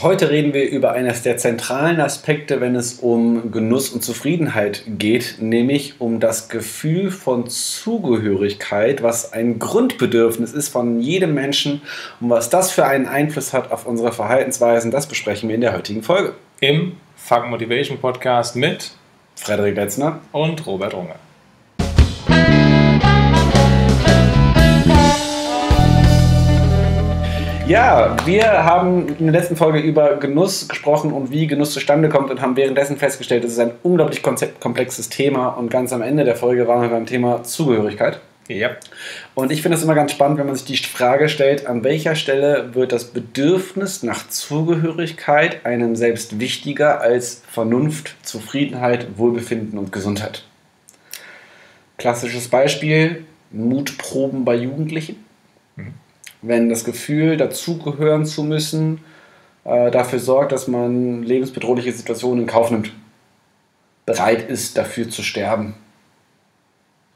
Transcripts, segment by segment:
Heute reden wir über eines der zentralen Aspekte, wenn es um Genuss und Zufriedenheit geht, nämlich um das Gefühl von Zugehörigkeit, was ein Grundbedürfnis ist von jedem Menschen und was das für einen Einfluss hat auf unsere Verhaltensweisen, das besprechen wir in der heutigen Folge. Im Fuck Motivation Podcast mit Frederik Letzner und Robert Runge. Ja, wir haben in der letzten Folge über Genuss gesprochen und wie Genuss zustande kommt und haben währenddessen festgestellt, es ist ein unglaublich komplexes Thema und ganz am Ende der Folge waren wir beim Thema Zugehörigkeit. Ja. Und ich finde es immer ganz spannend, wenn man sich die Frage stellt, an welcher Stelle wird das Bedürfnis nach Zugehörigkeit einem selbst wichtiger als Vernunft, Zufriedenheit, Wohlbefinden und Gesundheit. Klassisches Beispiel, Mutproben bei Jugendlichen. Wenn das Gefühl, dazugehören zu müssen, äh, dafür sorgt, dass man lebensbedrohliche Situationen in Kauf nimmt. Bereit ist, dafür zu sterben.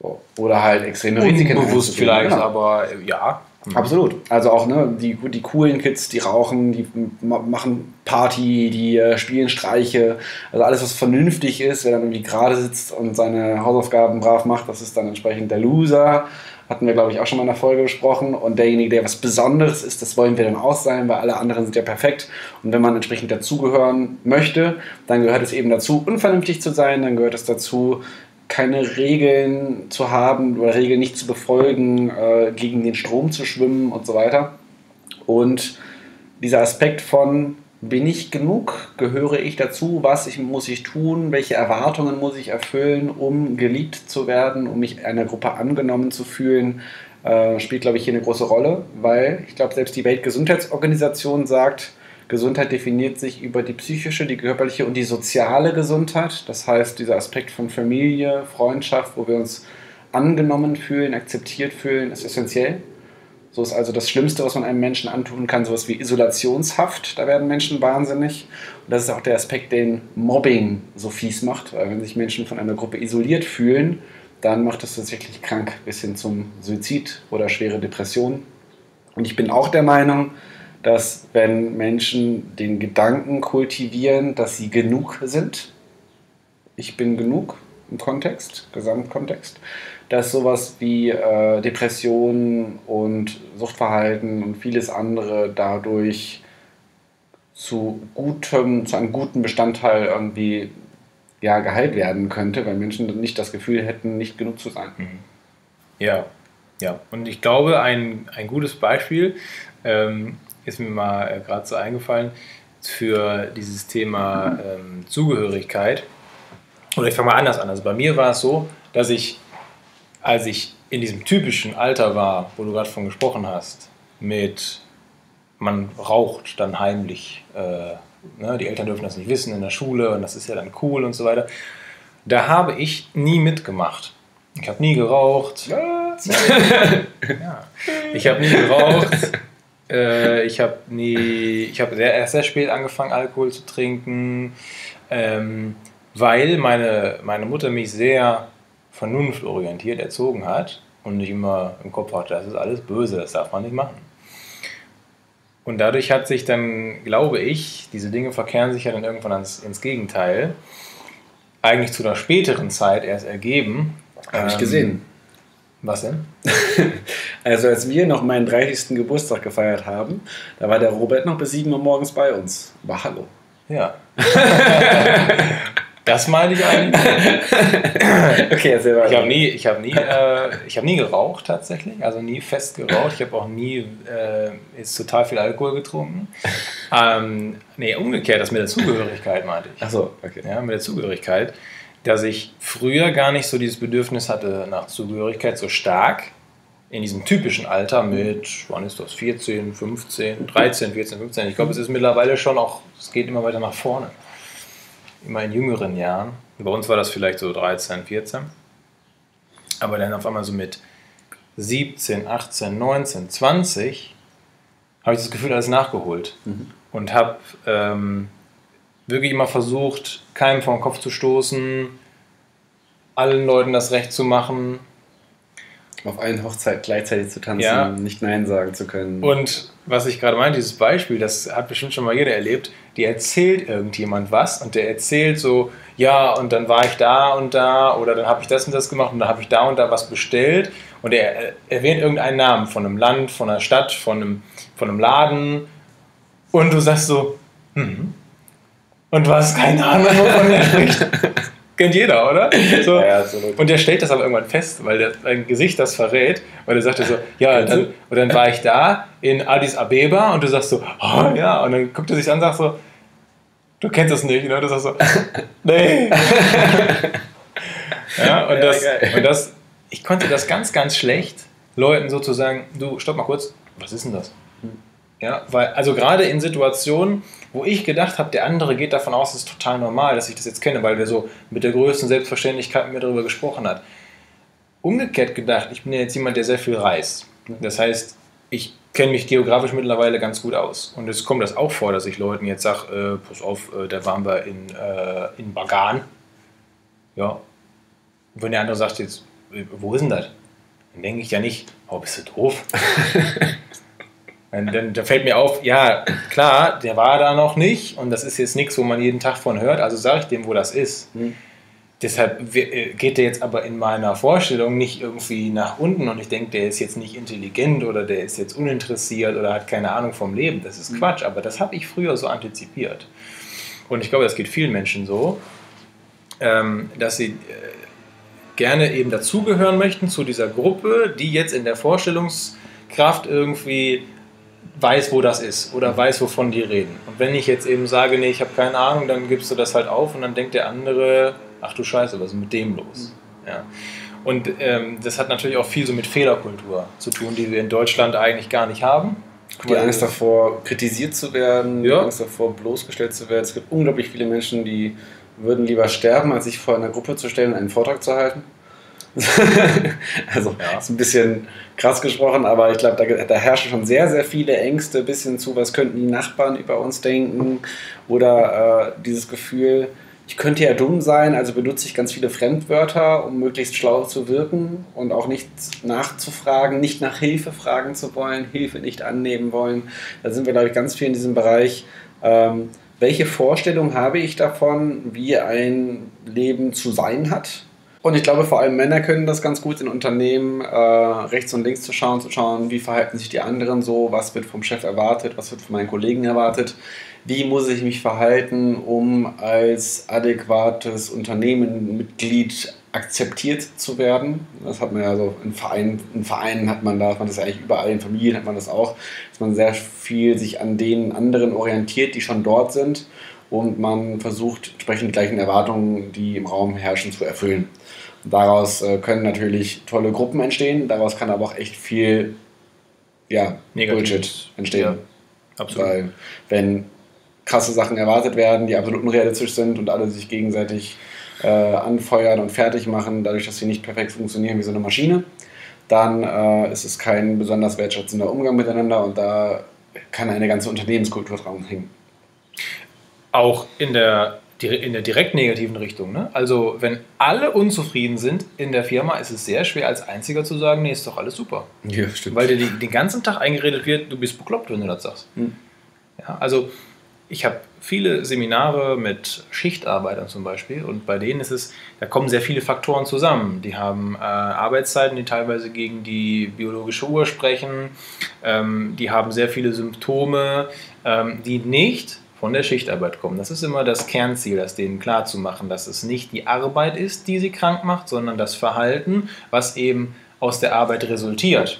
So. Oder halt extreme Risiken. Bewusst vielleicht, genau. aber äh, ja. Mhm. Absolut. Also auch ne, die, die coolen Kids, die rauchen, die machen Party, die äh, spielen Streiche. Also alles, was vernünftig ist, wer dann irgendwie gerade sitzt und seine Hausaufgaben brav macht, das ist dann entsprechend der Loser. Hatten wir, glaube ich, auch schon mal in der Folge besprochen. Und derjenige, der was Besonderes ist, das wollen wir dann auch sein, weil alle anderen sind ja perfekt. Und wenn man entsprechend dazugehören möchte, dann gehört es eben dazu, unvernünftig zu sein. Dann gehört es dazu, keine Regeln zu haben oder Regeln nicht zu befolgen, äh, gegen den Strom zu schwimmen und so weiter. Und dieser Aspekt von bin ich genug? Gehöre ich dazu? Was ich, muss ich tun? Welche Erwartungen muss ich erfüllen, um geliebt zu werden, um mich einer Gruppe angenommen zu fühlen? Äh, spielt, glaube ich, hier eine große Rolle, weil ich glaube, selbst die Weltgesundheitsorganisation sagt, Gesundheit definiert sich über die psychische, die körperliche und die soziale Gesundheit. Das heißt, dieser Aspekt von Familie, Freundschaft, wo wir uns angenommen fühlen, akzeptiert fühlen, ist essentiell. So ist also das Schlimmste, was man einem Menschen antun kann, sowas wie Isolationshaft. Da werden Menschen wahnsinnig. Und das ist auch der Aspekt, den Mobbing so fies macht. Weil wenn sich Menschen von einer Gruppe isoliert fühlen, dann macht das tatsächlich krank bis hin zum Suizid oder schwere Depressionen. Und ich bin auch der Meinung, dass wenn Menschen den Gedanken kultivieren, dass sie genug sind, ich bin genug im Kontext, Gesamtkontext, dass sowas wie äh, Depressionen und Suchtverhalten und vieles andere dadurch zu gutem, zu einem guten Bestandteil irgendwie ja, geheilt werden könnte, weil Menschen nicht das Gefühl hätten, nicht genug zu sein. Mhm. Ja, ja. Und ich glaube, ein, ein gutes Beispiel ähm, ist mir mal äh, gerade so eingefallen für dieses Thema ähm, Zugehörigkeit. Oder ich fange mal anders an. Also bei mir war es so, dass ich als ich in diesem typischen Alter war, wo du gerade von gesprochen hast, mit man raucht dann heimlich, äh, ne, die Eltern dürfen das nicht wissen in der Schule und das ist ja dann cool und so weiter, da habe ich nie mitgemacht. Ich habe nie geraucht. ja. Ich habe nie geraucht. Äh, ich habe nie, ich habe sehr, erst sehr spät angefangen, Alkohol zu trinken, ähm, weil meine, meine Mutter mich sehr vernunftorientiert erzogen hat und nicht immer im Kopf hatte, das ist alles böse, das darf man nicht machen. Und dadurch hat sich dann, glaube ich, diese Dinge verkehren sich ja dann irgendwann ins, ins Gegenteil, eigentlich zu einer späteren Zeit erst ergeben. Habe ich gesehen. Ähm, was denn? also als wir noch meinen 30. Geburtstag gefeiert haben, da war der Robert noch bis 7 Uhr morgens bei uns. War Hallo. Ja. Das meine ich eigentlich. okay, sehr weiter. Ich habe nie, ich habe nie, äh, ich habe nie geraucht tatsächlich, also nie fest geraucht. Ich habe auch nie äh, jetzt total viel Alkohol getrunken. Ähm, nee, umgekehrt, das mit der Zugehörigkeit meinte ich. Ach so, okay. Ja, mit der Zugehörigkeit, dass ich früher gar nicht so dieses Bedürfnis hatte nach Zugehörigkeit so stark in diesem typischen Alter mit, wann ist das, 14, 15, 13, 14, 15. Ich glaube, es ist mittlerweile schon auch, es geht immer weiter nach vorne immer in jüngeren Jahren. Bei uns war das vielleicht so 13, 14. Aber dann auf einmal so mit 17, 18, 19, 20 habe ich das Gefühl, alles nachgeholt. Mhm. Und habe ähm, wirklich immer versucht, keinem vor den Kopf zu stoßen, allen Leuten das Recht zu machen. Auf allen Hochzeiten gleichzeitig zu tanzen, ja. nicht Nein sagen zu können. Und was ich gerade meinte, dieses Beispiel, das hat bestimmt schon mal jeder erlebt, die erzählt irgendjemand was und der erzählt so, ja, und dann war ich da und da oder dann habe ich das und das gemacht und dann habe ich da und da was bestellt und er erwähnt irgendeinen Namen von einem Land, von einer Stadt, von einem, von einem Laden und du sagst so, hm, und du hast keine Ahnung, wovon er spricht. Kennt jeder, oder? So. Ja, und der stellt das aber irgendwann fest, weil der, sein Gesicht das verrät, weil er sagte so, ja, dann, und dann war ich da in Addis Abeba und du sagst so, oh ja, und dann guckt er sich an und sagt so, du kennst das nicht, ne? Du sagst so, nee. ja, und, das, und das, ich konnte das ganz, ganz schlecht Leuten sozusagen, du, stopp mal kurz, was ist denn das? Hm. Ja, weil, also gerade in Situationen, wo ich gedacht habe, der andere geht davon aus, es ist total normal, dass ich das jetzt kenne, weil der so mit der größten Selbstverständlichkeit mit mir darüber gesprochen hat. Umgekehrt gedacht, ich bin ja jetzt jemand, der sehr viel reist. Das heißt, ich kenne mich geografisch mittlerweile ganz gut aus. Und es kommt das auch vor, dass ich Leuten jetzt sage, äh, pass auf, äh, da waren wir in, äh, in Bagan. Ja. Und wenn der andere sagt jetzt, äh, wo ist denn das? Dann denke ich ja nicht, oh, bist du doof? Dann, dann, fällt mir auf, ja, klar, der war da noch nicht und das ist jetzt nichts, wo man jeden Tag von hört, also sage ich dem, wo das ist. Mhm. Deshalb äh, geht der jetzt aber in meiner Vorstellung nicht irgendwie nach unten und ich denke, der ist jetzt nicht intelligent oder der ist jetzt uninteressiert oder hat keine Ahnung vom Leben. Das ist mhm. Quatsch, aber das habe ich früher so antizipiert. Und ich glaube, das geht vielen Menschen so, ähm, dass sie äh, gerne eben dazugehören möchten zu dieser Gruppe, die jetzt in der Vorstellungskraft irgendwie weiß, wo das ist oder weiß, wovon die reden. Und wenn ich jetzt eben sage, nee, ich habe keine Ahnung, dann gibst du das halt auf und dann denkt der andere, ach du Scheiße, was ist mit dem los? Ja. Und ähm, das hat natürlich auch viel so mit Fehlerkultur zu tun, die wir in Deutschland eigentlich gar nicht haben. Die Angst davor, kritisiert zu werden, ja. die Angst davor, bloßgestellt zu werden. Es gibt unglaublich viele Menschen, die würden lieber sterben, als sich vor einer Gruppe zu stellen und einen Vortrag zu halten. also ja. ist ein bisschen krass gesprochen, aber ich glaube, da, da, herrschen schon sehr, sehr viele Ängste bis hin zu, was könnten die Nachbarn über uns denken oder äh, dieses Gefühl, ich könnte ja dumm sein, also benutze ich ganz viele Fremdwörter, um möglichst schlau zu wirken und auch nicht nachzufragen, nicht nach Hilfe fragen zu wollen, Hilfe nicht annehmen wollen. Da sind wir, glaube ich, ganz viel in diesem Bereich. Ähm, welche Vorstellung habe ich davon, wie ein Leben zu sein hat? Und ich glaube, vor allem Männer können das ganz gut in Unternehmen, äh, rechts und links zu schauen, zu schauen, wie verhalten sich die anderen so, was wird vom Chef erwartet, was wird von meinen Kollegen erwartet, wie muss ich mich verhalten, um als adäquates Unternehmenmitglied akzeptiert zu werden. Das hat man ja so in Vereinen, in Vereinen hat man das, man das eigentlich überall, in Familien hat man das auch, dass man sehr viel sich an den anderen orientiert, die schon dort sind und man versucht, entsprechend die gleichen Erwartungen, die im Raum herrschen, zu erfüllen. Daraus äh, können natürlich tolle Gruppen entstehen, daraus kann aber auch echt viel ja, Bullshit entstehen. Ja, absolut. Weil wenn krasse Sachen erwartet werden, die absolut unrealistisch sind und alle sich gegenseitig äh, anfeuern und fertig machen, dadurch, dass sie nicht perfekt funktionieren wie so eine Maschine, dann äh, ist es kein besonders wertschätzender Umgang miteinander und da kann eine ganze Unternehmenskultur dran hängen. Auch in der in der direkt negativen Richtung. Ne? Also wenn alle unzufrieden sind in der Firma, ist es sehr schwer als Einziger zu sagen, nee, ist doch alles super. Ja, stimmt. Weil dir die, den ganzen Tag eingeredet wird, du bist bekloppt, wenn du das sagst. Hm. Ja, also ich habe viele Seminare mit Schichtarbeitern zum Beispiel und bei denen ist es, da kommen sehr viele Faktoren zusammen. Die haben äh, Arbeitszeiten, die teilweise gegen die biologische Uhr sprechen, ähm, die haben sehr viele Symptome, ähm, die nicht von der Schichtarbeit kommen. Das ist immer das Kernziel, das denen klarzumachen, dass es nicht die Arbeit ist, die sie krank macht, sondern das Verhalten, was eben aus der Arbeit resultiert.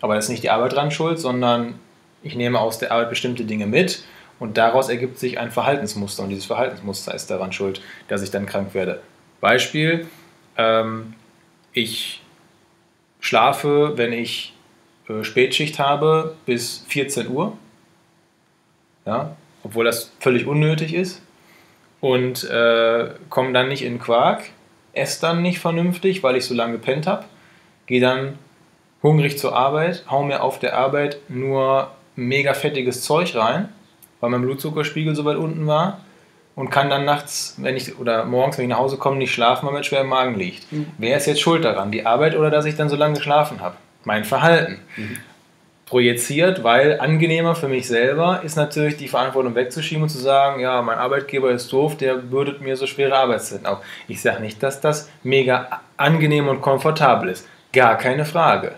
Aber das ist nicht die Arbeit dran schuld, sondern ich nehme aus der Arbeit bestimmte Dinge mit und daraus ergibt sich ein Verhaltensmuster und dieses Verhaltensmuster ist daran schuld, dass ich dann krank werde. Beispiel, ähm, ich schlafe, wenn ich äh, Spätschicht habe, bis 14 Uhr. Ja, obwohl das völlig unnötig ist. Und äh, komme dann nicht in Quark, esse dann nicht vernünftig, weil ich so lange gepennt habe, gehe dann hungrig zur Arbeit, hau mir auf der Arbeit nur mega fettiges Zeug rein, weil mein Blutzuckerspiegel so weit unten war. und kann dann nachts, wenn ich oder morgens, wenn ich nach Hause komme, nicht schlafen, weil mir schwer im Magen liegt. Mhm. Wer ist jetzt schuld daran? Die Arbeit oder dass ich dann so lange geschlafen habe? Mein Verhalten. Mhm. Projiziert, weil angenehmer für mich selber ist natürlich die Verantwortung wegzuschieben und zu sagen, ja, mein Arbeitgeber ist doof, der bürdet mir so schwere Arbeitszeiten auf. Ich sage nicht, dass das mega angenehm und komfortabel ist. Gar keine Frage.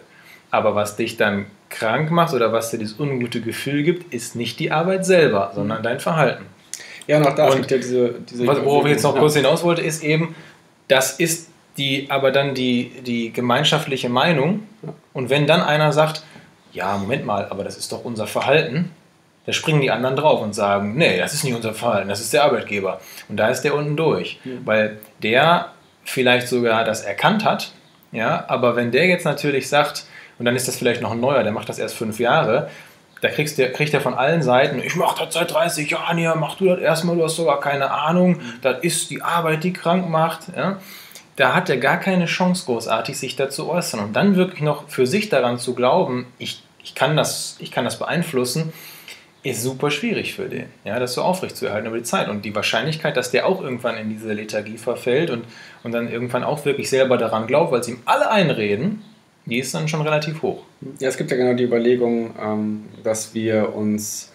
Aber was dich dann krank macht oder was dir dieses ungute Gefühl gibt, ist nicht die Arbeit selber, sondern dein Verhalten. Ja, noch da und ja diese, diese Worauf ich jetzt noch kurz hinaus wollte, ist eben, das ist die, aber dann die, die gemeinschaftliche Meinung. Und wenn dann einer sagt, ja, Moment mal, aber das ist doch unser Verhalten, da springen die anderen drauf und sagen, nee, das ist nicht unser Verhalten, das ist der Arbeitgeber. Und da ist der unten durch. Ja. Weil der vielleicht sogar das erkannt hat, ja, aber wenn der jetzt natürlich sagt, und dann ist das vielleicht noch ein neuer, der macht das erst fünf Jahre, da kriegst du, kriegt er von allen Seiten, ich mache das seit 30 Jahren hier, mach du das erstmal, du hast sogar keine Ahnung, das ist die Arbeit, die krank macht. Ja? Da hat er gar keine Chance großartig, sich dazu äußern. Und dann wirklich noch für sich daran zu glauben, ich, ich, kann, das, ich kann das beeinflussen, ist super schwierig für den, ja, das so aufrechtzuerhalten über die Zeit. Und die Wahrscheinlichkeit, dass der auch irgendwann in diese Lethargie verfällt und, und dann irgendwann auch wirklich selber daran glaubt, weil sie ihm alle einreden, die ist dann schon relativ hoch. Ja, es gibt ja genau die Überlegung, ähm, dass wir uns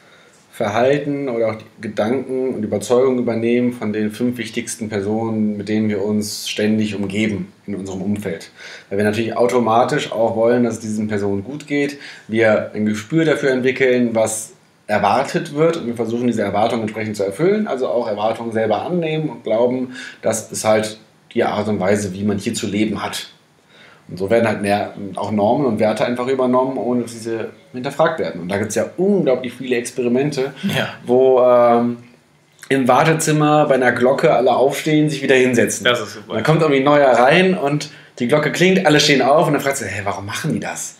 Verhalten oder auch Gedanken und Überzeugungen übernehmen von den fünf wichtigsten Personen, mit denen wir uns ständig umgeben in unserem Umfeld. Weil wir natürlich automatisch auch wollen, dass es diesen Personen gut geht, wir ein Gespür dafür entwickeln, was erwartet wird und wir versuchen diese Erwartungen entsprechend zu erfüllen, also auch Erwartungen selber annehmen und glauben, das ist halt die Art und Weise, wie man hier zu leben hat. Und so werden halt mehr, auch Normen und Werte einfach übernommen, ohne dass diese hinterfragt werden. Und da gibt es ja unglaublich viele Experimente, ja. wo ähm, im Wartezimmer bei einer Glocke alle aufstehen, sich wieder hinsetzen. Das ist super. Und dann kommt irgendwie ein neuer rein und die Glocke klingt, alle stehen auf und dann fragt sie, hey, warum machen die das?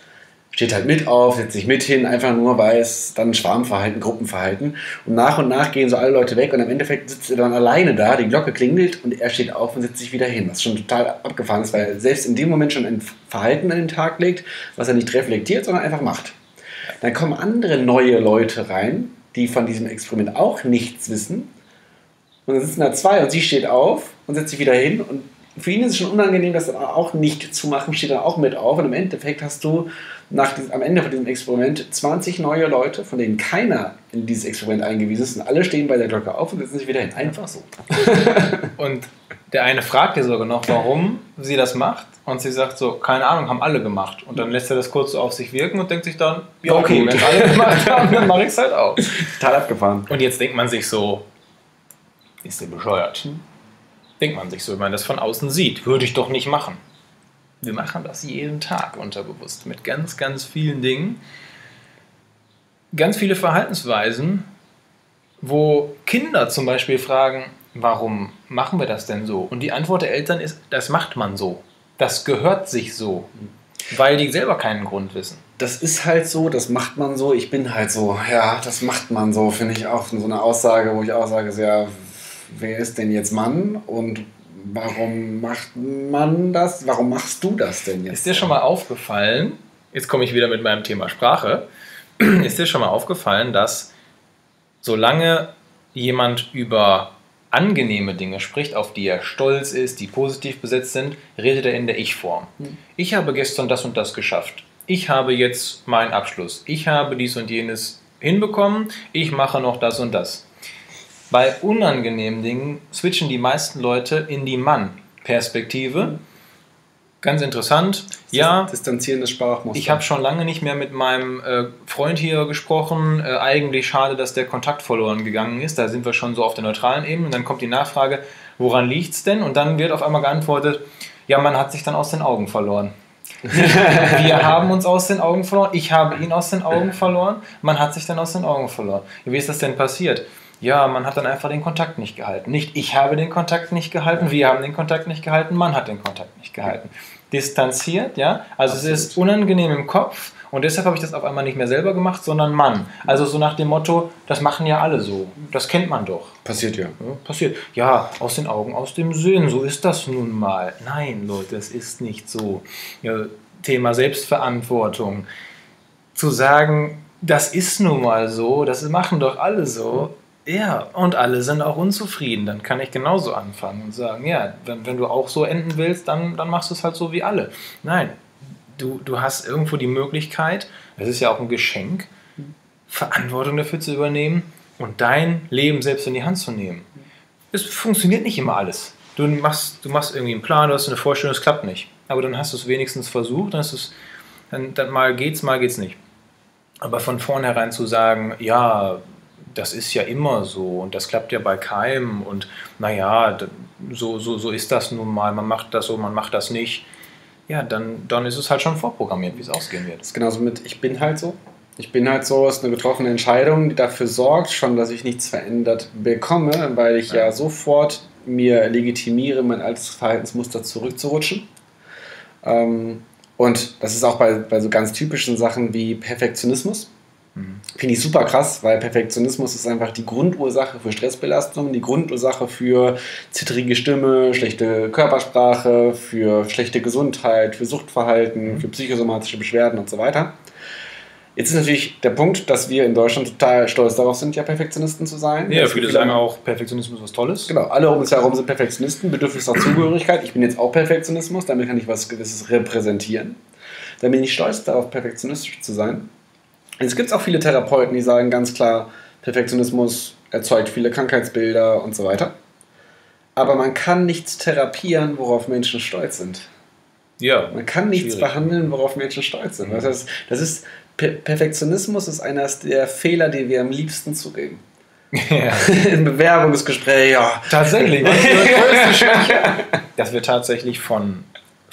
Steht halt mit auf, setzt sich mit hin, einfach nur, weil es dann Schwarmverhalten, Gruppenverhalten. Und nach und nach gehen so alle Leute weg und im Endeffekt sitzt er dann alleine da, die Glocke klingelt und er steht auf und setzt sich wieder hin, was schon total abgefahren ist, weil er selbst in dem Moment schon ein Verhalten an den Tag legt, was er nicht reflektiert, sondern einfach macht. Dann kommen andere neue Leute rein, die von diesem Experiment auch nichts wissen. Und dann sitzen da zwei und sie steht auf und setzt sich wieder hin und für ihn ist es schon unangenehm, das auch nicht zu machen, steht dann auch mit auf. Und im Endeffekt hast du nach diesem, am Ende von diesem Experiment 20 neue Leute, von denen keiner in dieses Experiment eingewiesen ist. Und alle stehen bei der Glocke auf und setzen sich wieder hin. Einfach so. und der eine fragt ihr sogar noch, warum sie das macht. Und sie sagt so, keine Ahnung, haben alle gemacht. Und dann lässt er das kurz so auf sich wirken und denkt sich dann, ja, okay, wenn alle gemacht haben, dann mache ich es halt auch. Total abgefahren. Und jetzt denkt man sich so, ist der bescheuert? Denkt man sich so, wenn man das von außen sieht. Würde ich doch nicht machen. Wir machen das jeden Tag unterbewusst mit ganz, ganz vielen Dingen. Ganz viele Verhaltensweisen, wo Kinder zum Beispiel fragen, warum machen wir das denn so? Und die Antwort der Eltern ist, das macht man so. Das gehört sich so. Weil die selber keinen Grund wissen. Das ist halt so, das macht man so, ich bin halt so. Ja, das macht man so, finde ich auch so eine Aussage, wo ich auch sage, ja, wer ist denn jetzt Mann und warum macht man das? Warum machst du das denn jetzt? Ist dir schon mal aufgefallen, jetzt komme ich wieder mit meinem Thema Sprache, ist dir schon mal aufgefallen, dass solange jemand über angenehme Dinge spricht, auf die er stolz ist, die positiv besetzt sind, redet er in der Ich-Form. Hm. Ich habe gestern das und das geschafft. Ich habe jetzt meinen Abschluss. Ich habe dies und jenes hinbekommen. Ich mache noch das und das. Bei unangenehmen Dingen switchen die meisten Leute in die Mann-Perspektive. Ganz interessant. Ja, distanzierendes Sprachmuster. Ich habe schon lange nicht mehr mit meinem äh, Freund hier gesprochen. Äh, eigentlich schade, dass der Kontakt verloren gegangen ist. Da sind wir schon so auf der neutralen Ebene. Und dann kommt die Nachfrage, woran liegt es denn? Und dann wird auf einmal geantwortet, ja, man hat sich dann aus den Augen verloren. wir haben uns aus den Augen verloren. Ich habe ihn aus den Augen verloren. Man hat sich dann aus den Augen verloren. Wie ist das denn passiert? Ja, man hat dann einfach den Kontakt nicht gehalten. Nicht ich habe den Kontakt nicht gehalten, wir haben den Kontakt nicht gehalten, man hat den Kontakt nicht gehalten. Distanziert, ja, also Absolut. es ist unangenehm im Kopf und deshalb habe ich das auf einmal nicht mehr selber gemacht, sondern Mann. Also so nach dem Motto, das machen ja alle so. Das kennt man doch. Passiert ja. ja passiert. Ja, aus den Augen, aus dem Sinn. So ist das nun mal. Nein, Leute, es ist nicht so. Ja, Thema Selbstverantwortung. Zu sagen, das ist nun mal so, das machen doch alle so, Ja, und alle sind auch unzufrieden. Dann kann ich genauso anfangen und sagen, ja, wenn, wenn du auch so enden willst, dann, dann machst du es halt so wie alle. Nein, du, du hast irgendwo die Möglichkeit, es ist ja auch ein Geschenk, Verantwortung dafür zu übernehmen und dein Leben selbst in die Hand zu nehmen. Es funktioniert nicht immer alles. Du machst, du machst irgendwie einen Plan, du hast eine Vorstellung, es klappt nicht. Aber dann hast du es wenigstens versucht, dann, ist es, dann, dann mal geht's, mal geht's nicht. Aber von vornherein zu sagen, ja, das ist ja immer so und das klappt ja bei keinem und naja, so, so, so ist das nun mal, man macht das so, man macht das nicht. Ja, dann, dann ist es halt schon vorprogrammiert, wie es ausgehen wird. Das ist genauso mit, ich bin halt so. Ich bin halt so, ist eine getroffene Entscheidung, die dafür sorgt schon, dass ich nichts verändert bekomme, weil ich ja, ja sofort mir legitimiere, mein altes Verhaltensmuster zurückzurutschen. Ähm, und das ist auch bei, bei so ganz typischen Sachen wie Perfektionismus. Mhm. Finde ich super krass, weil Perfektionismus ist einfach die Grundursache für Stressbelastung, die Grundursache für zittrige Stimme, schlechte Körpersprache, für schlechte Gesundheit, für Suchtverhalten, mhm. für psychosomatische Beschwerden und so weiter. Jetzt ist natürlich der Punkt, dass wir in Deutschland total stolz darauf sind, ja Perfektionisten zu sein. Ja, viele sagen auch, Perfektionismus was Tolles. Genau, alle um uns herum sind Perfektionisten, bedürfnis nach Zugehörigkeit. Ich bin jetzt auch Perfektionismus, damit kann ich was Gewisses repräsentieren. Dann bin ich stolz darauf, perfektionistisch zu sein. Es gibt auch viele Therapeuten, die sagen ganz klar, Perfektionismus erzeugt viele Krankheitsbilder und so weiter. Aber man kann nichts therapieren, worauf Menschen stolz sind. Ja. Man kann nichts schwierig. behandeln, worauf Menschen stolz sind. Mhm. Das, ist, das ist Perfektionismus ist einer der Fehler, die wir am liebsten zugeben. Ja. Im Bewerbungsgespräch, ja. Tatsächlich. das wird tatsächlich von,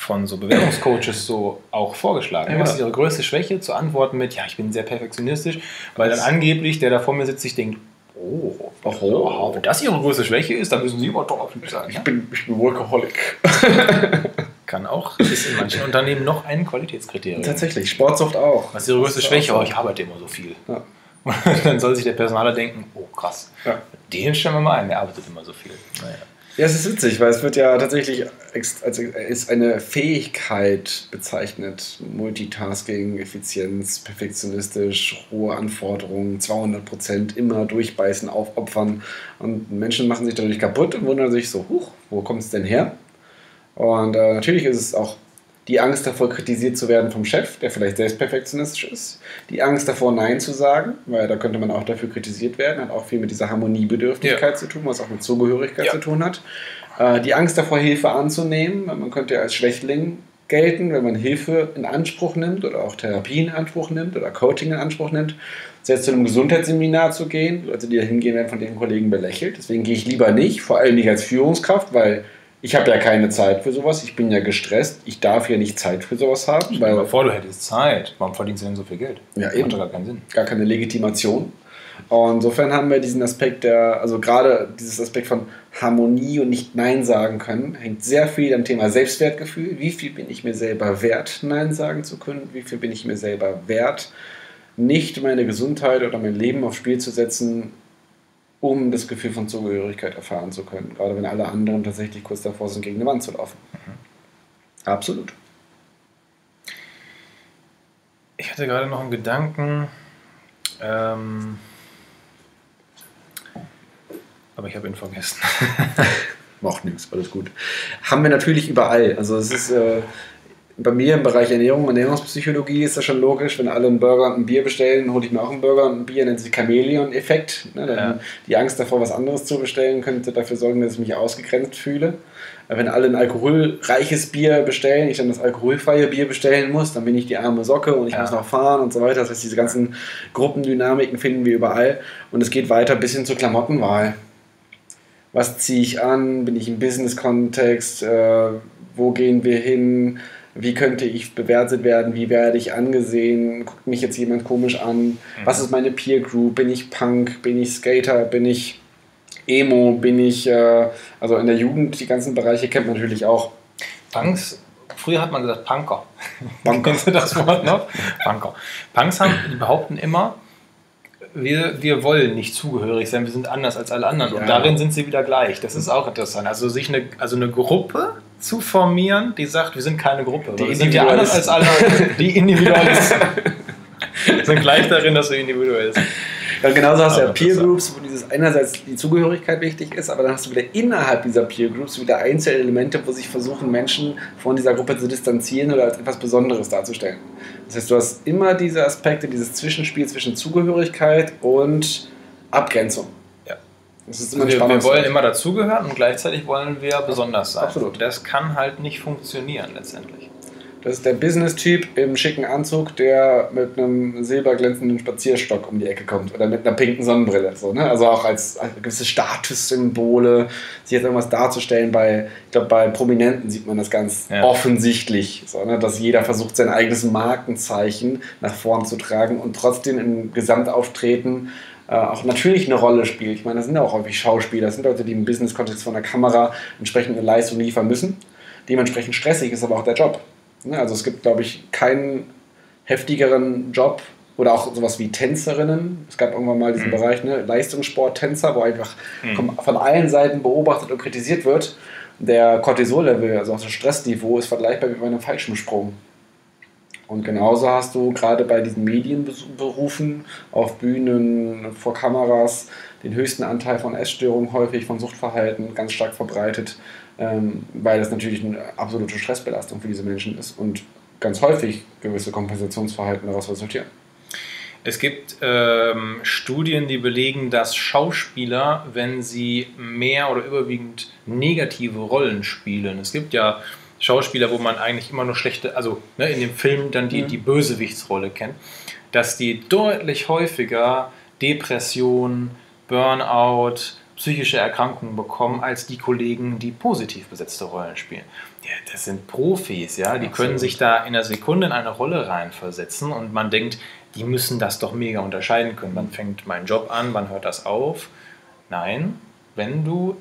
von so Bewerbungscoaches so auch vorgeschlagen. Ja. Was ist ihre größte Schwäche? Zu antworten mit, ja, ich bin sehr perfektionistisch, weil dann angeblich der da vor mir sitzt, sich denkt, oh, oh, wenn das ihre größte Schwäche ist, dann müssen sie immer doch sein. Ich bin, ich bin Workaholic. kann auch, ist in manchen Unternehmen noch ein Qualitätskriterium. Tatsächlich, Sportsucht auch. Was ist Ihre größte Schwäche? Oh, ich arbeite immer so viel. Ja. Und dann soll sich der Personaler denken, oh krass, ja. den stellen wir mal ein, der arbeitet immer so viel. Naja. Ja, es ist witzig, weil es wird ja tatsächlich als ist eine Fähigkeit bezeichnet. Multitasking, Effizienz, perfektionistisch, hohe Anforderungen, 200 Prozent, immer durchbeißen, aufopfern. Und Menschen machen sich dadurch kaputt und wundern sich so, huch, wo kommt es denn her? Und äh, natürlich ist es auch die Angst davor, kritisiert zu werden vom Chef, der vielleicht selbst perfektionistisch ist. Die Angst davor, Nein zu sagen, weil da könnte man auch dafür kritisiert werden. Hat auch viel mit dieser Harmoniebedürftigkeit ja. zu tun, was auch mit Zugehörigkeit ja. zu tun hat. Äh, die Angst davor, Hilfe anzunehmen. Man könnte ja als Schwächling gelten, wenn man Hilfe in Anspruch nimmt oder auch Therapie in Anspruch nimmt oder Coaching in Anspruch nimmt. Selbst zu einem Gesundheitsseminar zu gehen, Leute, die da hingehen, werden von den Kollegen belächelt. Deswegen gehe ich lieber nicht, vor allem nicht als Führungskraft, weil ich habe ja keine Zeit für sowas, ich bin ja gestresst, ich darf ja nicht Zeit für sowas haben. Weil aber vor, du hättest Zeit, warum verdienst du denn so viel Geld? Ja, eben. Macht gar keinen Sinn. Gar keine Legitimation. Und insofern haben wir diesen Aspekt der, also gerade dieses Aspekt von Harmonie und nicht Nein sagen können, hängt sehr viel am Thema Selbstwertgefühl. Wie viel bin ich mir selber wert, Nein sagen zu können? Wie viel bin ich mir selber wert, nicht meine Gesundheit oder mein Leben aufs Spiel zu setzen, um das Gefühl von Zugehörigkeit erfahren zu können. Gerade wenn alle anderen tatsächlich kurz davor sind, gegen eine Wand zu laufen. Mhm. Absolut. Ich hatte gerade noch einen Gedanken, ähm, aber ich habe ihn vergessen. Macht nichts, alles gut. Haben wir natürlich überall. Also es ist äh, bei mir im Bereich Ernährung, Ernährungspsychologie ist das schon logisch, wenn alle einen Burger und ein Bier bestellen, hole ich mir auch einen Burger und ein Bier, nennt sich Chamäleon-Effekt. Ne? Ja. Die Angst davor, was anderes zu bestellen, könnte dafür sorgen, dass ich mich ausgegrenzt fühle. Wenn alle ein alkoholreiches Bier bestellen, ich dann das alkoholfreie Bier bestellen muss, dann bin ich die arme Socke und ich ja. muss noch fahren und so weiter. Das heißt, diese ganzen Gruppendynamiken finden wir überall und es geht weiter bis hin zur Klamottenwahl. Was ziehe ich an? Bin ich im Business-Kontext? Äh, wo gehen wir hin? Wie könnte ich bewertet werden, wie werde ich angesehen, guckt mich jetzt jemand komisch an, mhm. was ist meine Peer Group, bin ich Punk, bin ich Skater, bin ich Emo, bin ich, äh, also in der Jugend, die ganzen Bereiche kennt man natürlich auch. Punks, früher hat man gesagt Punker. Punker. Kennst du das Wort noch? Punker. Punks haben, die behaupten immer, wir, wir wollen nicht zugehörig sein, wir sind anders als alle anderen. Ja. Und darin sind sie wieder gleich. Das ist auch interessant. Also sich eine, also eine Gruppe zu formieren, die sagt, wir sind keine Gruppe. Die sind ja anders als alle, die Individualisten. sind gleich darin, dass wir individuell sind. Ja, genauso hast du ja Peer Groups, wo dieses einerseits die Zugehörigkeit wichtig ist, aber dann hast du wieder innerhalb dieser Peer Groups wieder Einzelelemente, wo sich versuchen, Menschen von dieser Gruppe zu distanzieren oder als etwas Besonderes darzustellen. Das heißt, du hast immer diese Aspekte, dieses Zwischenspiel zwischen Zugehörigkeit und Abgrenzung. Ja. Das ist immer wir, wir wollen immer dazugehören und gleichzeitig wollen wir besonders sein. Absolut. Das kann halt nicht funktionieren letztendlich. Das ist der Business-Typ im schicken Anzug, der mit einem silberglänzenden Spazierstock um die Ecke kommt oder mit einer pinken Sonnenbrille. So, ne? Also auch als, als gewisse Statussymbole, sich jetzt irgendwas darzustellen. Bei, ich glaube, bei Prominenten sieht man das ganz ja. offensichtlich, so, ne? dass jeder versucht, sein eigenes Markenzeichen nach vorn zu tragen und trotzdem im Gesamtauftreten äh, auch natürlich eine Rolle spielt. Ich meine, das sind ja auch häufig Schauspieler, das sind Leute, die im Business-Kontext von der Kamera entsprechend eine Leistung liefern müssen. Dementsprechend stressig ist aber auch der Job. Ne, also es gibt, glaube ich, keinen heftigeren Job oder auch sowas wie Tänzerinnen. Es gab irgendwann mal diesen mhm. Bereich, ne, Leistungssport-Tänzer, wo einfach mhm. von allen Seiten beobachtet und kritisiert wird. Der Cortisol-Level, also auch das Stressniveau, ist vergleichbar bei einem Fallschirmsprung. Und genauso hast du gerade bei diesen Medienberufen, auf Bühnen, vor Kameras, den höchsten Anteil von Essstörungen, häufig von Suchtverhalten, ganz stark verbreitet ähm, weil das natürlich eine absolute Stressbelastung für diese Menschen ist und ganz häufig gewisse Kompensationsverhalten daraus resultieren. Es gibt ähm, Studien, die belegen, dass Schauspieler, wenn sie mehr oder überwiegend negative Rollen spielen, es gibt ja Schauspieler, wo man eigentlich immer nur schlechte, also ne, in dem Film dann die, mhm. die Bösewichtsrolle kennt, dass die deutlich häufiger Depression, Burnout, psychische Erkrankungen bekommen als die Kollegen, die positiv besetzte Rollen spielen. Ja, das sind Profis, ja, die Absolut. können sich da in einer Sekunde in eine Rolle reinversetzen und man denkt, die müssen das doch mega unterscheiden können. Wann fängt mein Job an, wann hört das auf? Nein, wenn du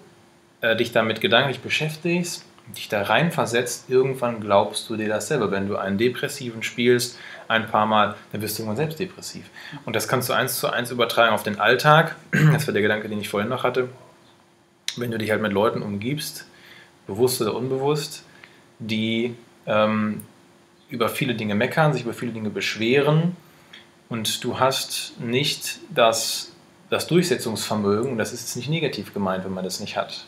äh, dich damit gedanklich beschäftigst, dich da reinversetzt, irgendwann glaubst du dir das selber. Wenn du einen Depressiven spielst, ein paar Mal, dann wirst du irgendwann selbst depressiv. Und das kannst du eins zu eins übertragen auf den Alltag. Das war der Gedanke, den ich vorhin noch hatte. Wenn du dich halt mit Leuten umgibst, bewusst oder unbewusst, die ähm, über viele Dinge meckern, sich über viele Dinge beschweren und du hast nicht das, das Durchsetzungsvermögen, das ist jetzt nicht negativ gemeint, wenn man das nicht hat.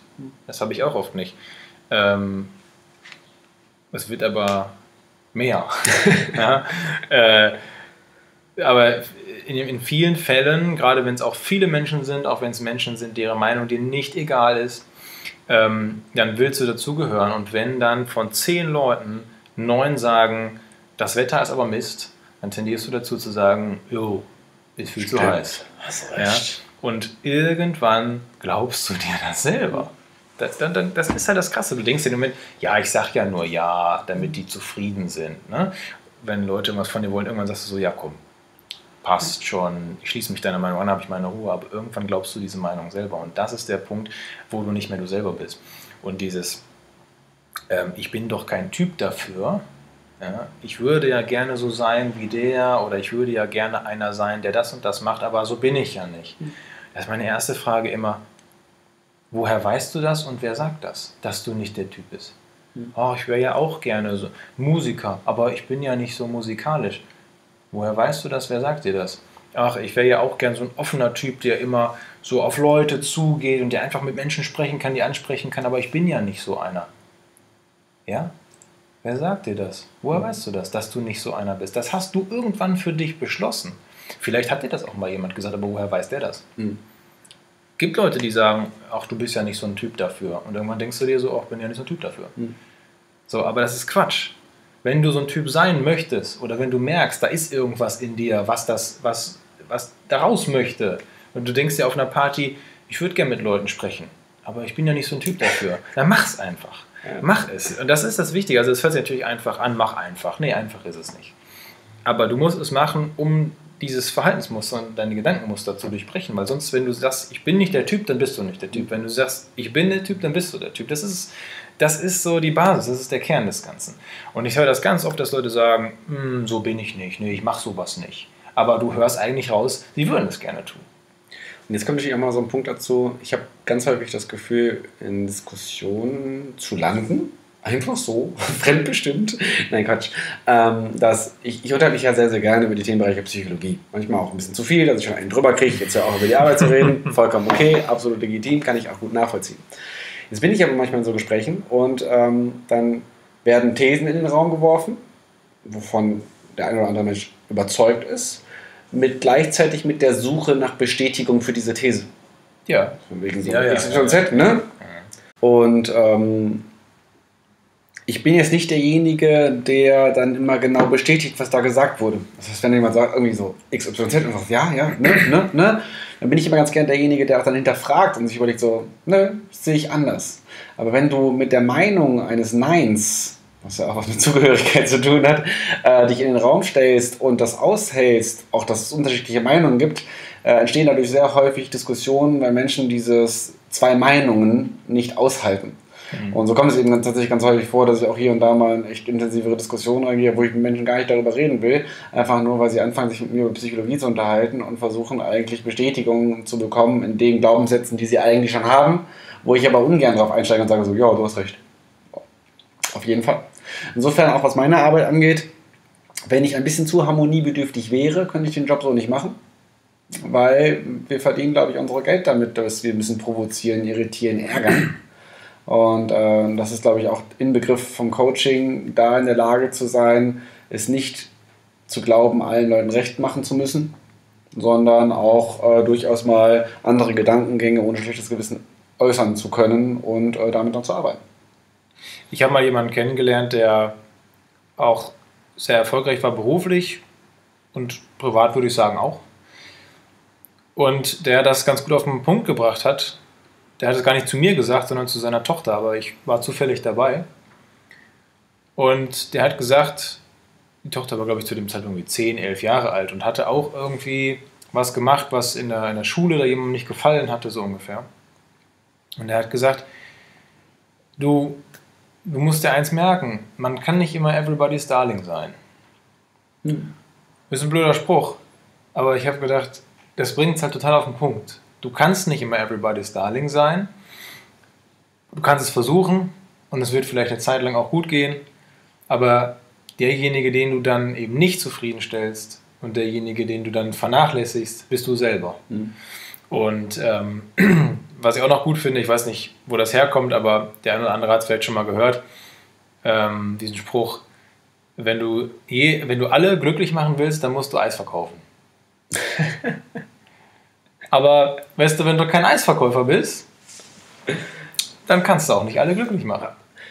Das habe ich auch oft nicht. Ähm, es wird aber mehr. ja, äh, aber in, in, vielen Fällen, gerade wenn es auch viele Menschen sind, auch wenn es Menschen sind, deren Meinung dir nicht egal ist, ähm, dann willst du dazugehören. Und wenn dann von zehn Leuten neun sagen, das Wetter ist aber Mist, dann tendierst du dazu zu sagen, jo, ist viel Stimmt. zu heiß. Ja? Und irgendwann glaubst du dir das selber. Das, das, das, ist halt das Krasse. Du denkst dir im Moment, ja, ich sag ja nur ja, damit die zufrieden sind. Ne? Wenn Leute was von dir wollen, irgendwann sagst du so, ja komm, passt schon, ich schließe mich deiner Meinung an, habe ich meine Ruhe, aber irgendwann glaubst du diese Meinung selber. Und das ist der Punkt, wo du nicht mehr du selber bist. Und dieses, ähm, ich bin doch kein Typ dafür, ja, ich würde ja gerne so sein wie der oder ich würde ja gerne einer sein, der das und das macht, aber so bin ich ja nicht. Hm. Das ist meine erste Frage immer, Woher weißt du das und wer sagt das, dass du nicht der Typ bist? Hm. Oh, ich wäre ja auch gerne so Musiker, aber ich bin ja nicht so musikalisch. Woher weißt du das? Wer sagt dir das? Ach, ich wäre ja auch gern so ein offener Typ, der immer so auf Leute zugeht und der einfach mit Menschen sprechen kann, die ansprechen kann, aber ich bin ja nicht so einer. Ja? Wer sagt dir das? Woher hm. weißt du das, dass du nicht so einer bist? Das hast du irgendwann für dich beschlossen. Vielleicht hat dir das auch mal jemand gesagt, aber woher weiß der das? Mhm gibt Leute, die sagen, ach, du bist ja nicht so ein Typ dafür. Und irgendwann denkst du dir so, ach, ich bin ja nicht so ein Typ dafür. Mhm. So, aber das ist Quatsch. Wenn du so ein Typ sein möchtest oder wenn du merkst, da ist irgendwas in dir, was das, was, was daraus möchte, und du denkst dir auf einer Party, ich würde gerne mit Leuten sprechen, aber ich bin ja nicht so ein Typ dafür, dann mach's einfach. Ja. Mach es. Und das ist das Wichtige. Also es hört sich natürlich einfach an, mach einfach. Nee, einfach ist es nicht. Aber du musst es machen, um dieses Verhaltensmuster und deine Gedankenmuster zu durchbrechen. Weil sonst, wenn du sagst, ich bin nicht der Typ, dann bist du nicht der Typ. Wenn du sagst, ich bin der Typ, dann bist du der Typ. Das ist, das ist so die Basis, das ist der Kern des Ganzen. Und ich höre das ganz oft, dass Leute sagen, hm, so bin ich nicht, nee, ich mache sowas nicht. Aber du hörst eigentlich raus, sie würden es gerne tun. Und jetzt kommt natürlich auch mal so ein Punkt dazu, ich habe ganz häufig das Gefühl, in Diskussionen zu landen, einfach so, fremdbestimmt. Nein, Quatsch. Ähm, dass ich, ich unterhalte mich ja sehr, sehr gerne über die Themenbereiche Psychologie. Manchmal auch ein bisschen zu viel, dass ich schon einen drüber kriege, jetzt ja auch über die Arbeit zu reden. Vollkommen okay, absolut legitim, kann ich auch gut nachvollziehen. Jetzt bin ich aber manchmal in so Gesprächen und ähm, dann werden Thesen in den Raum geworfen, wovon der eine oder andere Mensch überzeugt ist, mit gleichzeitig mit der Suche nach Bestätigung für diese These. Ja. Von wegen so Ja, ja, XYZ, ja. ne? Und ähm, ich bin jetzt nicht derjenige, der dann immer genau bestätigt, was da gesagt wurde. Das heißt, wenn jemand sagt, irgendwie so XYZ und sagt, ja, ja, ne, ne, ne, dann bin ich immer ganz gern derjenige, der auch dann hinterfragt und sich überlegt, so, ne, sehe ich anders. Aber wenn du mit der Meinung eines Neins, was ja auch was mit Zugehörigkeit zu tun hat, äh, dich in den Raum stellst und das aushältst, auch dass es unterschiedliche Meinungen gibt, äh, entstehen dadurch sehr häufig Diskussionen, weil Menschen dieses zwei Meinungen nicht aushalten. Und so kommt es eben tatsächlich ganz häufig vor, dass ich auch hier und da mal in echt intensivere Diskussionen reingehe, wo ich mit Menschen gar nicht darüber reden will, einfach nur, weil sie anfangen, sich mit mir über Psychologie zu unterhalten und versuchen eigentlich Bestätigung zu bekommen in den Glaubenssätzen, die sie eigentlich schon haben, wo ich aber ungern drauf einsteige und sage so, ja, du hast recht. Auf jeden Fall. Insofern auch was meine Arbeit angeht, wenn ich ein bisschen zu harmoniebedürftig wäre, könnte ich den Job so nicht machen. Weil wir verdienen, glaube ich, unser Geld damit, dass wir ein bisschen provozieren, irritieren, ärgern. Und äh, das ist, glaube ich, auch Inbegriff vom Coaching, da in der Lage zu sein, es nicht zu glauben, allen Leuten recht machen zu müssen, sondern auch äh, durchaus mal andere Gedankengänge ohne schlechtes Gewissen äußern zu können und äh, damit dann zu arbeiten. Ich habe mal jemanden kennengelernt, der auch sehr erfolgreich war beruflich und privat würde ich sagen auch. Und der das ganz gut auf den Punkt gebracht hat. Der hat es gar nicht zu mir gesagt, sondern zu seiner Tochter, aber ich war zufällig dabei. Und der hat gesagt, die Tochter war, glaube ich, zu dem Zeitpunkt irgendwie 10, 11 Jahre alt und hatte auch irgendwie was gemacht, was in der, in der Schule da jemandem nicht gefallen hatte, so ungefähr. Und er hat gesagt, du, du musst dir eins merken, man kann nicht immer everybody's darling sein. Ist ein blöder Spruch, aber ich habe gedacht, das bringt es halt total auf den Punkt. Du kannst nicht immer everybody's darling sein. Du kannst es versuchen und es wird vielleicht eine Zeit lang auch gut gehen, aber derjenige, den du dann eben nicht zufriedenstellst und derjenige, den du dann vernachlässigst, bist du selber. Und ähm, was ich auch noch gut finde, ich weiß nicht, wo das herkommt, aber der eine oder andere hat es vielleicht schon mal gehört, ähm, diesen Spruch, wenn du, je, wenn du alle glücklich machen willst, dann musst du Eis verkaufen. aber weißt du, wenn du kein Eisverkäufer bist, dann kannst du auch nicht alle glücklich machen.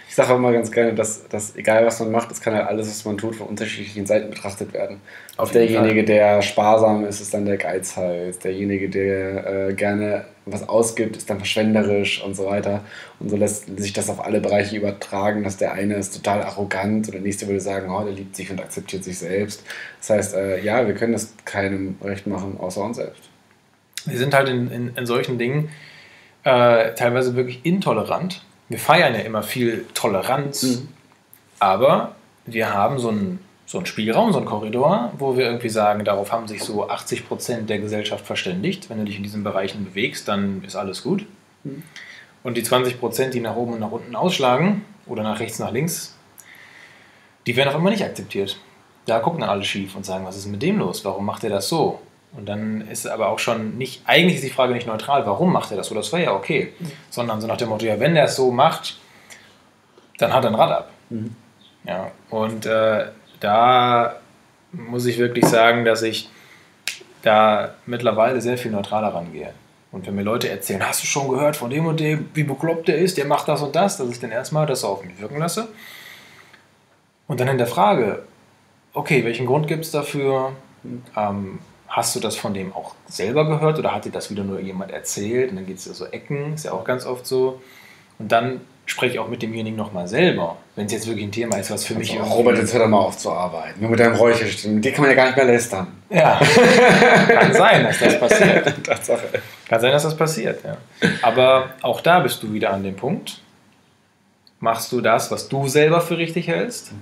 Ich sage auch immer ganz gerne, dass, dass egal was man macht, es kann halt alles, was man tut, von unterschiedlichen Seiten betrachtet werden. Auf derjenige, der sparsam ist, ist dann der Geizhals. Derjenige, der äh, gerne was ausgibt, ist dann verschwenderisch und so weiter. Und so lässt sich das auf alle Bereiche übertragen, dass der eine ist total arrogant und der nächste würde sagen, oh, der liebt sich und akzeptiert sich selbst. Das heißt, äh, ja, wir können das keinem recht machen, außer uns selbst. Wir sind halt in, in, in solchen Dingen äh, teilweise wirklich intolerant. Wir feiern ja immer viel Toleranz, Mhm. aber wir haben so einen, so einen Spielraum, so einen Korridor, wo wir irgendwie sagen, darauf haben sich so 80 Prozent der Gesellschaft verständigt. Wenn du dich in diesen Bereichen bewegst, dann ist alles gut. Mhm. Und die 20 Prozent, die nach oben und nach unten ausschlagen oder nach rechts, nach links, die werden auf einmal nicht akzeptiert. Da gucken dann alle schief und sagen, was ist mit dem los? Warum macht er das so? Und dann ist aber auch schon nicht, eigentlich ist die Frage nicht neutral, warum macht er das so? Das wäre ja okay. Sondern so nach dem Motto, ja, wenn er es so macht, dann hat er ein Rad ab. Mhm. Ja, und äh, da muss ich wirklich sagen, dass ich da mittlerweile sehr viel neutraler rangehe. Und wenn mir Leute erzählen, hast du schon gehört von dem und dem, wie bekloppt der ist, der macht das und das, dass ich dann erstmal das auf mich wirken lasse. Und dann hinterfrage, okay, welchen Grund gibt es dafür? Ähm, hast du das von dem auch selber gehört oder hat dir das wieder nur jemand erzählt? Und dann geht es ja so Ecken, ist ja auch ganz oft so. Und dann spreche ich auch mit demjenigen nochmal selber, wenn es jetzt wirklich ein Thema ist, was für mich Also, Robert, jetzt hör doch mal auf zu arbeiten. Nur mit deinem Räucherstimmen. Dir kann man ja gar nicht mehr lästern. Ja, kann sein, dass das passiert. Tatsache. Kann sein, dass das passiert, ja. Aber auch da bist du wieder an dem Punkt. Machst du das, was du selber für richtig hältst?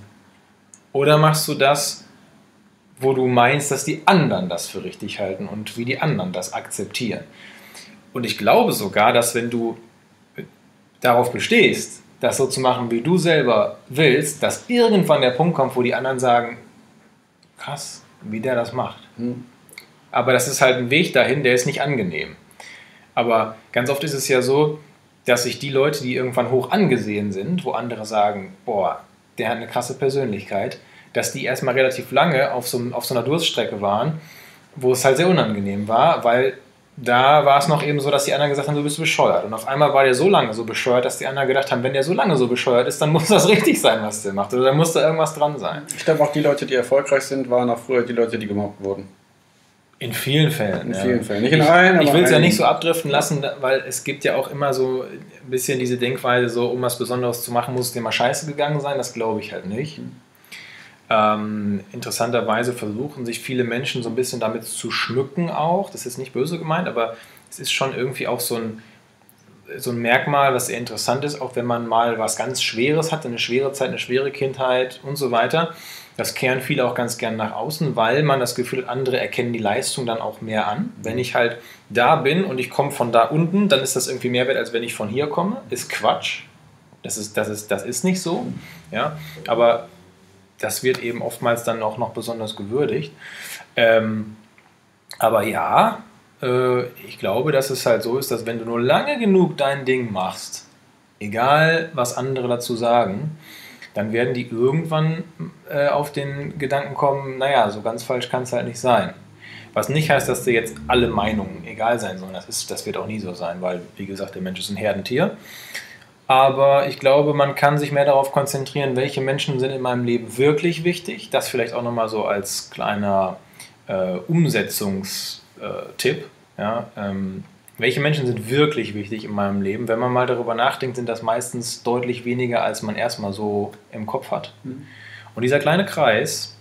Oder machst du das, wo du meinst, dass die anderen das für richtig halten und wie die anderen das akzeptieren? Und ich glaube sogar, dass wenn du darauf bestehst, das so zu machen, wie du selber willst, dass irgendwann der Punkt kommt, wo die anderen sagen, krass, wie der das macht. Hm. Aber das ist halt ein Weg dahin, der ist nicht angenehm. Aber ganz oft ist es ja so, dass sich die Leute, die irgendwann hoch angesehen sind, wo andere sagen, boah, der hat eine krasse Persönlichkeit, dass die erstmal relativ lange auf so, auf so einer Durststrecke waren, wo es halt sehr unangenehm war, weil da war es noch eben so, dass die anderen gesagt haben, du bist bescheuert. Und auf einmal war der so lange so bescheuert, dass die anderen gedacht haben, wenn der so lange so bescheuert ist, dann muss das richtig sein, was der macht. Oder dann muss da irgendwas dran sein. Ich glaube, auch die Leute, die erfolgreich sind, waren auch früher die Leute, die gemobbt wurden. In vielen Fällen. In ja. vielen Fällen. Nicht in ich, allen, Ich aber will es ja nicht so abdriften lassen, weil es gibt ja auch immer so ein bisschen diese Denkweise, so um was Besonderes zu machen, muss es dir mal scheiße gegangen sein. Das glaube ich halt nicht. Ähm, interessanterweise versuchen sich viele Menschen so ein bisschen damit zu schmücken auch. Das ist nicht böse gemeint, aber es ist schon irgendwie auch so ein, so ein Merkmal, was sehr interessant ist, auch wenn man mal was ganz Schweres hat, eine schwere Zeit, eine schwere Kindheit und so weiter. Das kehren viele auch ganz gern nach außen, weil man das Gefühl hat, andere erkennen die Leistung dann auch mehr an. Wenn ich halt da bin und ich komme von da unten, dann ist das irgendwie mehr wert, als wenn ich von hier komme. Ist Quatsch. Das ist, das ist, das ist nicht so. Ja? Aber das wird eben oftmals dann auch noch besonders gewürdigt. Ähm, aber ja, äh, ich glaube, dass es halt so ist, dass wenn du nur lange genug dein Ding machst, egal was andere dazu sagen, dann werden die irgendwann äh, auf den Gedanken kommen, naja, so ganz falsch kann es halt nicht sein. Was nicht heißt, dass dir jetzt alle Meinungen egal sein sollen. Das, ist, das wird auch nie so sein, weil, wie gesagt, der Mensch ist ein Herdentier. Aber ich glaube, man kann sich mehr darauf konzentrieren, welche Menschen sind in meinem Leben wirklich wichtig. Das vielleicht auch nochmal so als kleiner äh, Umsetzungstipp. Ja, ähm, welche Menschen sind wirklich wichtig in meinem Leben? Wenn man mal darüber nachdenkt, sind das meistens deutlich weniger, als man erstmal so im Kopf hat. Und dieser kleine Kreis,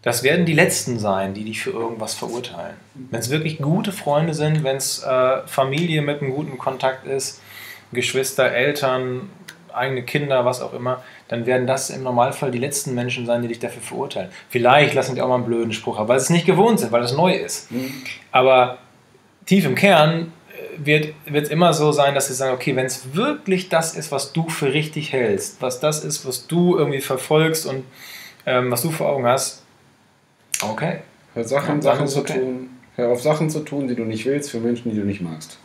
das werden die Letzten sein, die dich für irgendwas verurteilen. Wenn es wirklich gute Freunde sind, wenn es äh, Familie mit einem guten Kontakt ist, Geschwister, Eltern, eigene Kinder, was auch immer, dann werden das im Normalfall die letzten Menschen sein, die dich dafür verurteilen. Vielleicht lassen die auch mal einen blöden Spruch, aber weil sie es nicht gewohnt sind, weil es neu ist. Aber tief im Kern äh, wird es immer so sein, dass sie sagen, okay, wenn es wirklich das ist, was du für richtig hältst, was das ist, was du irgendwie verfolgst und ähm, was du vor Augen hast, okay. Hör Sachen, Ja, Sachen zu okay. tun. Hör auf Sachen zu tun, die du nicht willst, für Menschen, die du nicht magst.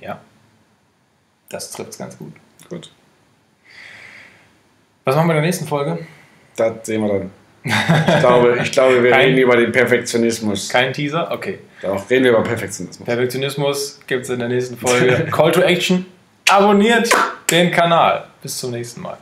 Ja, das trifft es ganz gut. Gut. Was machen wir in der nächsten Folge? Das sehen wir dann. Ich glaube, ich glaube wir Kein- reden über den Perfektionismus. Kein Teaser? Okay. Auch reden wir über Perfektionismus. Perfektionismus gibt es in der nächsten Folge. Call to Action. Abonniert den Kanal. Bis zum nächsten Mal.